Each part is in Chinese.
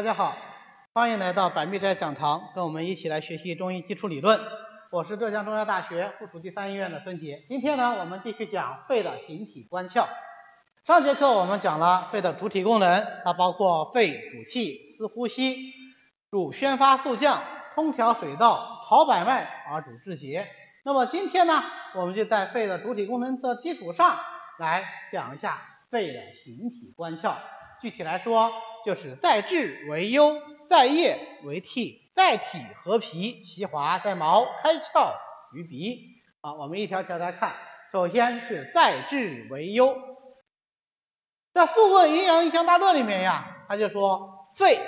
大家好，欢迎来到百密斋讲堂，跟我们一起来学习中医基础理论。我是浙江中医药大学附属第三医院的孙杰。今天呢，我们继续讲肺的形体关窍。上节课我们讲了肺的主体功能，它包括肺主气、司呼吸、主宣发肃降、通调水道、陶百脉而主治节。那么今天呢，我们就在肺的主体功能的基础上来讲一下肺的形体关窍。具体来说，就是在志为忧，在液为涕，在体合皮，其华在毛，开窍于鼻。啊，我们一条条来看。首先是在志为忧，在《素问·阴阳异象大论》里面呀，他就说肺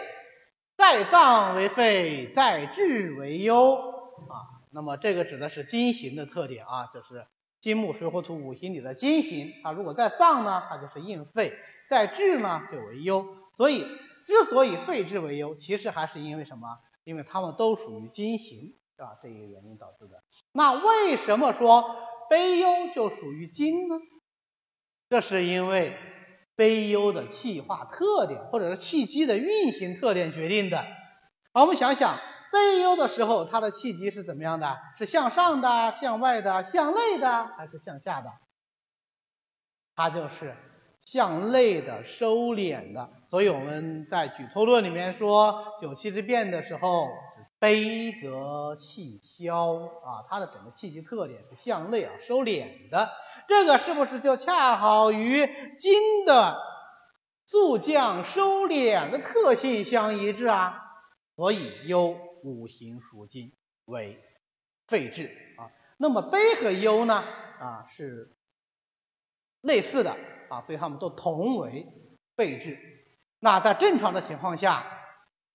在脏为肺，在志为忧。啊，那么这个指的是金行的特点啊，就是金木水火土五行里的金行。它如果在脏呢，它就是应肺。在志呢就为忧，所以之所以肺之为忧，其实还是因为什么？因为它们都属于金行，是吧？这一个原因导致的。那为什么说悲忧就属于金呢？这是因为悲忧的气化特点，或者是气机的运行特点决定的。好，我们想想，悲忧的时候，它的气机是怎么样的？是向上的、向外的、向内的，还是向下的？它就是。向内的收敛的，所以我们在举托论里面说九气之变的时候，悲则气消啊，它的整个气机特点是向内啊收敛的，这个是不是就恰好与金的速降收敛的特性相一致啊？所以忧五行属金为肺治啊，那么悲和忧呢啊是类似的。啊，所以他们都同为肺治。那在正常的情况下，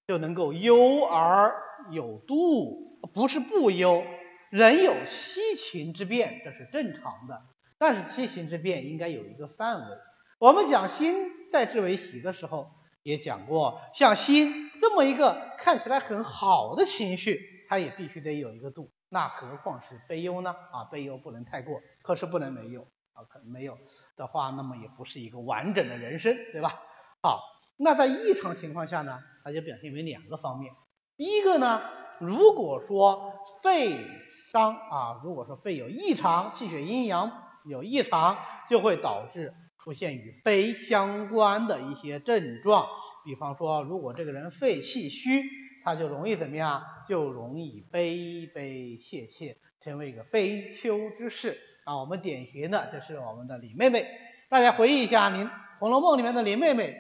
就能够忧而有度，不是不忧。人有七情之变，这是正常的。但是七情之变应该有一个范围。我们讲心在治为喜的时候，也讲过，像心这么一个看起来很好的情绪，它也必须得有一个度。那何况是悲忧呢？啊，悲忧不能太过，可是不能没有。啊，可能没有的话，那么也不是一个完整的人生，对吧？好，那在异常情况下呢，它就表现为两个方面。第一个呢，如果说肺伤啊，如果说肺有异常，气血阴阳有异常，就会导致出现与悲相关的一些症状。比方说，如果这个人肺气虚，他就容易怎么样？就容易悲悲切切，成为一个悲秋之势。啊，我们典型的就是我们的李妹妹，大家回忆一下，林《红楼梦》里面的林妹妹，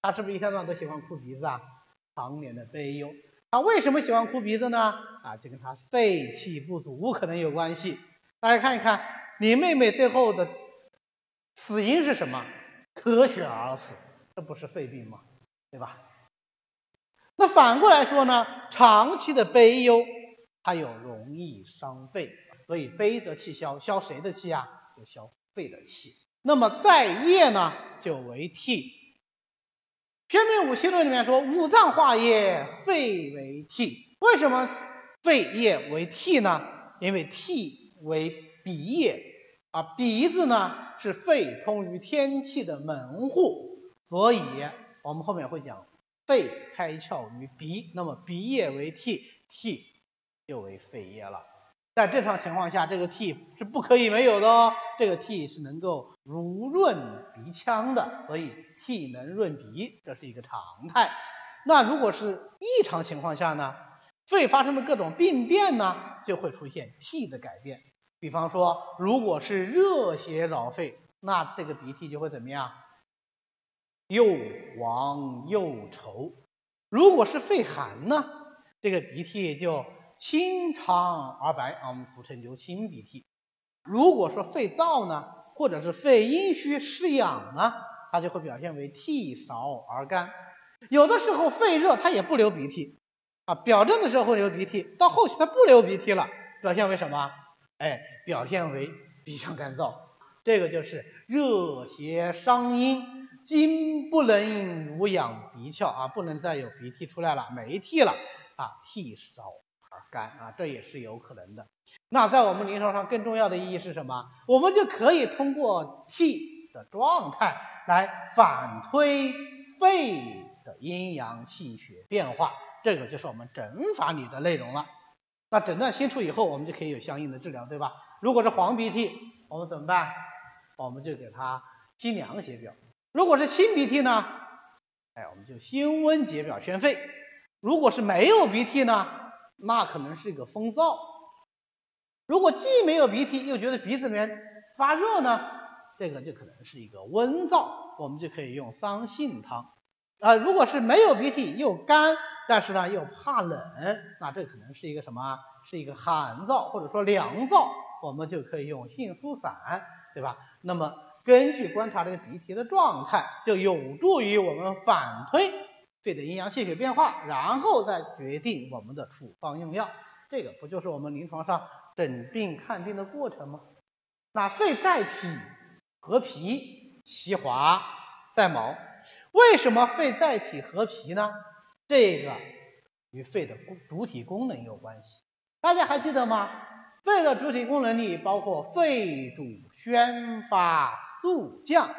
她是不是一天到晚都喜欢哭鼻子啊？常年的悲忧，她为什么喜欢哭鼻子呢？啊，就跟她肺气不足可能有关系。大家看一看，林妹妹最后的死因是什么？咳血而死，这不是肺病吗？对吧？那反过来说呢，长期的悲忧，它有容易伤肺。所以悲则气消，消谁的气啊？就消肺的气。那么在液呢，就为涕。偏偏五行论里面说，五脏化液，肺为涕。为什么肺液为涕呢？因为涕为鼻液啊，鼻子呢是肺通于天气的门户，所以我们后面会讲肺开窍于鼻，那么鼻液为涕，涕就为肺液了。在正常情况下，这个涕是不可以没有的哦。这个涕是能够濡润鼻腔的，所以涕能润鼻，这是一个常态。那如果是异常情况下呢？肺发生的各种病变呢，就会出现涕的改变。比方说，如果是热邪扰肺，那这个鼻涕就会怎么样？又黄又稠。如果是肺寒呢，这个鼻涕就。清长而白啊，我们俗称流清鼻涕。如果说肺燥呢，或者是肺阴虚湿痒呢，它就会表现为涕少而干。有的时候肺热，它也不流鼻涕啊，表症的时候会流鼻涕，到后期它不流鼻涕了，表现为什么？哎，表现为鼻腔干燥。这个就是热邪伤阴，津不能濡养鼻窍啊，不能再有鼻涕出来了，没涕了啊，涕少。干啊，这也是有可能的。那在我们临床上更重要的意义是什么？我们就可以通过涕的状态来反推肺的阴阳气血变化，这个就是我们诊法里的内容了。那诊断清楚以后，我们就可以有相应的治疗，对吧？如果是黄鼻涕，我们怎么办？我们就给他清凉解表。如果是清鼻涕呢？哎，我们就辛温解表宣肺。如果是没有鼻涕呢？那可能是一个风燥。如果既没有鼻涕，又觉得鼻子里面发热呢？这个就可能是一个温燥，我们就可以用桑杏汤。啊，如果是没有鼻涕又干，但是呢又怕冷，那这可能是一个什么？是一个寒燥或者说凉燥，我们就可以用杏苏散，对吧？那么根据观察这个鼻涕的状态，就有助于我们反推肺的阴阳气血变化，然后再决定我们的处方用药。这个不就是我们临床上诊病看病的过程吗？那肺在体。和脾其华在毛，为什么肺在体和脾呢？这个与肺的主体功能有关系。大家还记得吗？肺的主体功能里包括肺主宣发肃降，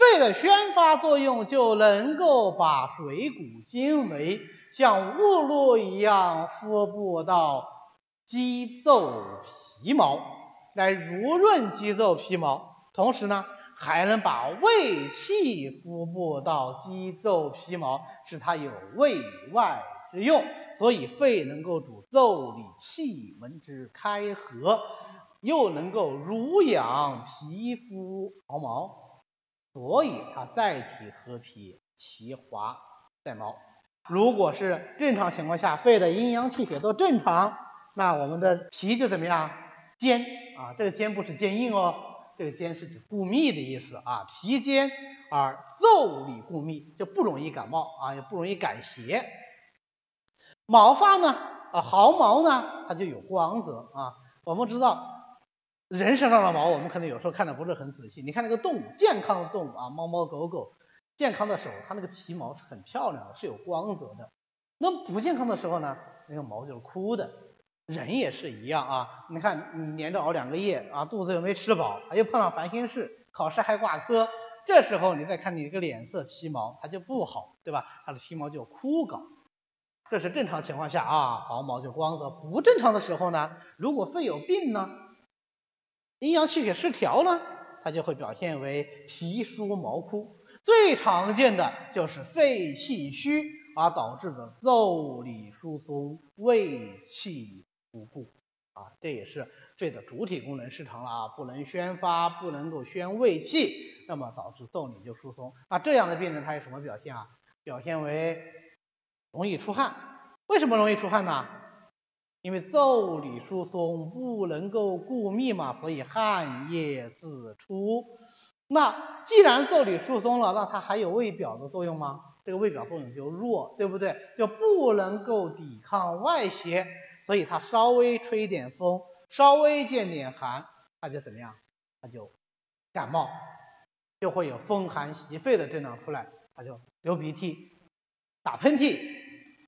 肺的宣发作用就能够把水谷精微像雾露一样敷布到肌肉皮毛，来濡润肌肉皮毛。同时呢，还能把胃气敷布到肌肉皮毛，使它有胃外之用。所以肺能够主腠理气门之开合，又能够濡养皮肤毫毛，所以它在体和脾，其华在毛。如果是正常情况下，肺的阴阳气血都正常，那我们的脾就怎么样？坚啊，这个坚不是坚硬哦。这个坚是指固密的意思啊，脾坚而腠理固密，就不容易感冒啊，也不容易感邪。毛发呢，啊毫毛呢，它就有光泽啊。我们知道人身上的毛，我们可能有时候看的不是很仔细。你看那个动物，健康的动物啊，猫猫狗狗，健康的时候，它那个皮毛是很漂亮的，是有光泽的。那么不健康的时候呢，那个毛就是枯的。人也是一样啊，你看你连着熬两个夜啊，肚子又没吃饱，又碰上烦心事，考试还挂科，这时候你再看你这个脸色皮毛，它就不好，对吧？它的皮毛就枯槁，这是正常情况下啊，毫毛就光泽。不正常的时候呢，如果肺有病呢，阴阳气血失调呢，它就会表现为皮疏毛枯。最常见的就是肺气虚而导致的腠理疏松、胃气。不固啊，这也是肺的主体功能失常了啊，不能宣发，不能够宣胃气，那么导致腠理就疏松。那这样的病人他有什么表现啊？表现为容易出汗。为什么容易出汗呢？因为腠理疏松不能够固密嘛，所以汗液自出。那既然腠理疏松了，那它还有胃表的作用吗？这个胃表作用就弱，对不对？就不能够抵抗外邪。所以它稍微吹点风，稍微见点寒，它就怎么样？它就感冒，就会有风寒袭肺的症状出来，它就流鼻涕、打喷嚏。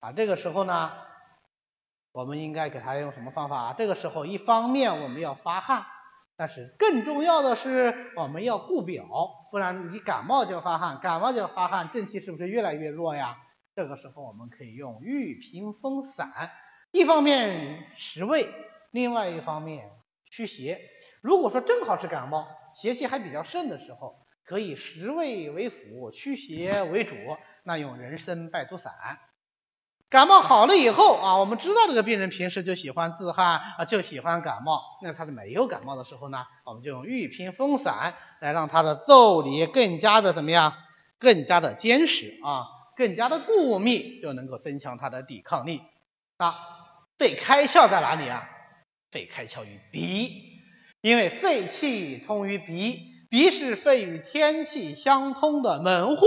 啊，这个时候呢，我们应该给他用什么方法？这个时候，一方面我们要发汗，但是更重要的是我们要固表，不然你感冒就发汗，感冒就发汗，正气是不是越来越弱呀？这个时候我们可以用玉屏风散。一方面实胃，另外一方面驱邪。如果说正好是感冒，邪气还比较盛的时候，可以实胃为辅，驱邪为主，那用人参败毒散。感冒好了以后啊，我们知道这个病人平时就喜欢自汗啊，就喜欢感冒。那他是没有感冒的时候呢，我们就用玉屏风散来让他的腠理更加的怎么样？更加的坚实啊，更加的固密，就能够增强他的抵抗力啊。肺开窍在哪里啊？肺开窍于鼻，因为肺气通于鼻，鼻是肺与天气相通的门户，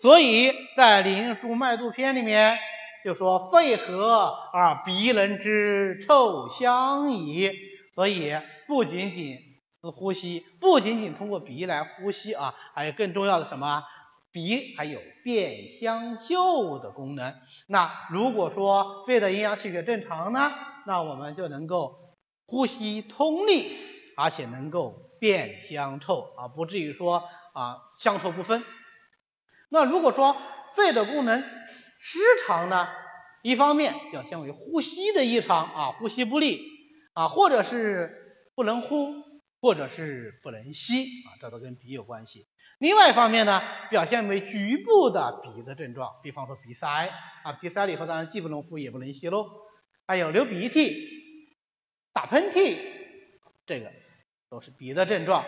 所以在《灵枢·脉度篇》里面就说：“肺和而鼻能知臭香矣。”所以不仅仅是呼吸，不仅仅通过鼻来呼吸啊，还有更重要的什么？鼻还有变香嗅的功能。那如果说肺的阴阳气血正常呢，那我们就能够呼吸通利，而且能够变香臭啊，不至于说啊香臭不分。那如果说肺的功能失常呢，一方面表现为呼吸的异常啊，呼吸不利啊，或者是不能呼，或者是不能吸啊，这都跟鼻有关系。另外一方面呢，表现为局部的鼻的症状，比方说鼻塞啊，鼻塞了以后当然既不能呼也不能吸喽，还有流鼻涕、打喷嚏，这个都是鼻的症状。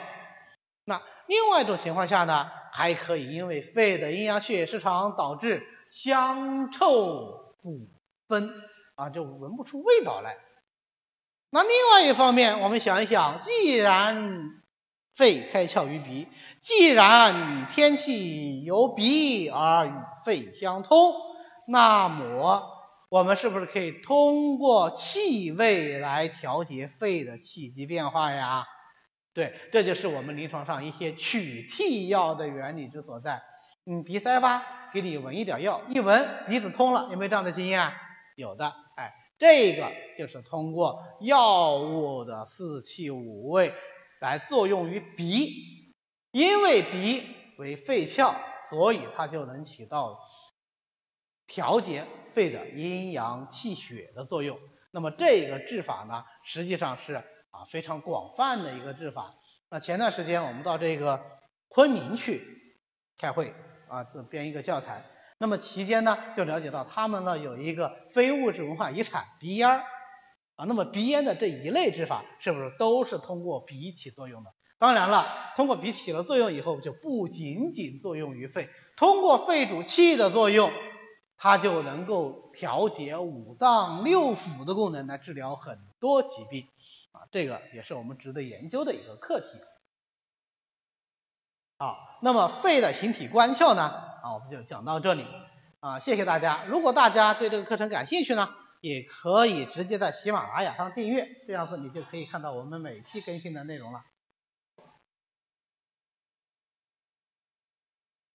那另外一种情况下呢，还可以因为肺的阴阳血液失常导致香臭不分啊，就闻不出味道来。那另外一方面，我们想一想，既然肺开窍于鼻，既然天气由鼻而与肺相通，那么我们是不是可以通过气味来调节肺的气机变化呀？对，这就是我们临床上一些取替药的原理之所在。你鼻塞吧，给你闻一点药，一闻鼻子通了，有没有这样的经验？有的，哎，这个就是通过药物的四气五味来作用于鼻，因为鼻为肺窍，所以它就能起到调节肺的阴阳气血的作用。那么这个治法呢，实际上是。啊，非常广泛的一个治法。那前段时间我们到这个昆明去开会啊，编一个教材。那么期间呢，就了解到他们呢有一个非物质文化遗产鼻烟儿啊。那么鼻烟的这一类治法，是不是都是通过鼻起作用的？当然了，通过鼻起了作用以后，就不仅仅作用于肺，通过肺主气的作用，它就能够调节五脏六腑的功能，来治疗很多疾病。啊，这个也是我们值得研究的一个课题。好，那么肺的形体关窍呢？啊，我们就讲到这里。啊，谢谢大家。如果大家对这个课程感兴趣呢，也可以直接在喜马拉雅上订阅，这样子你就可以看到我们每期更新的内容了。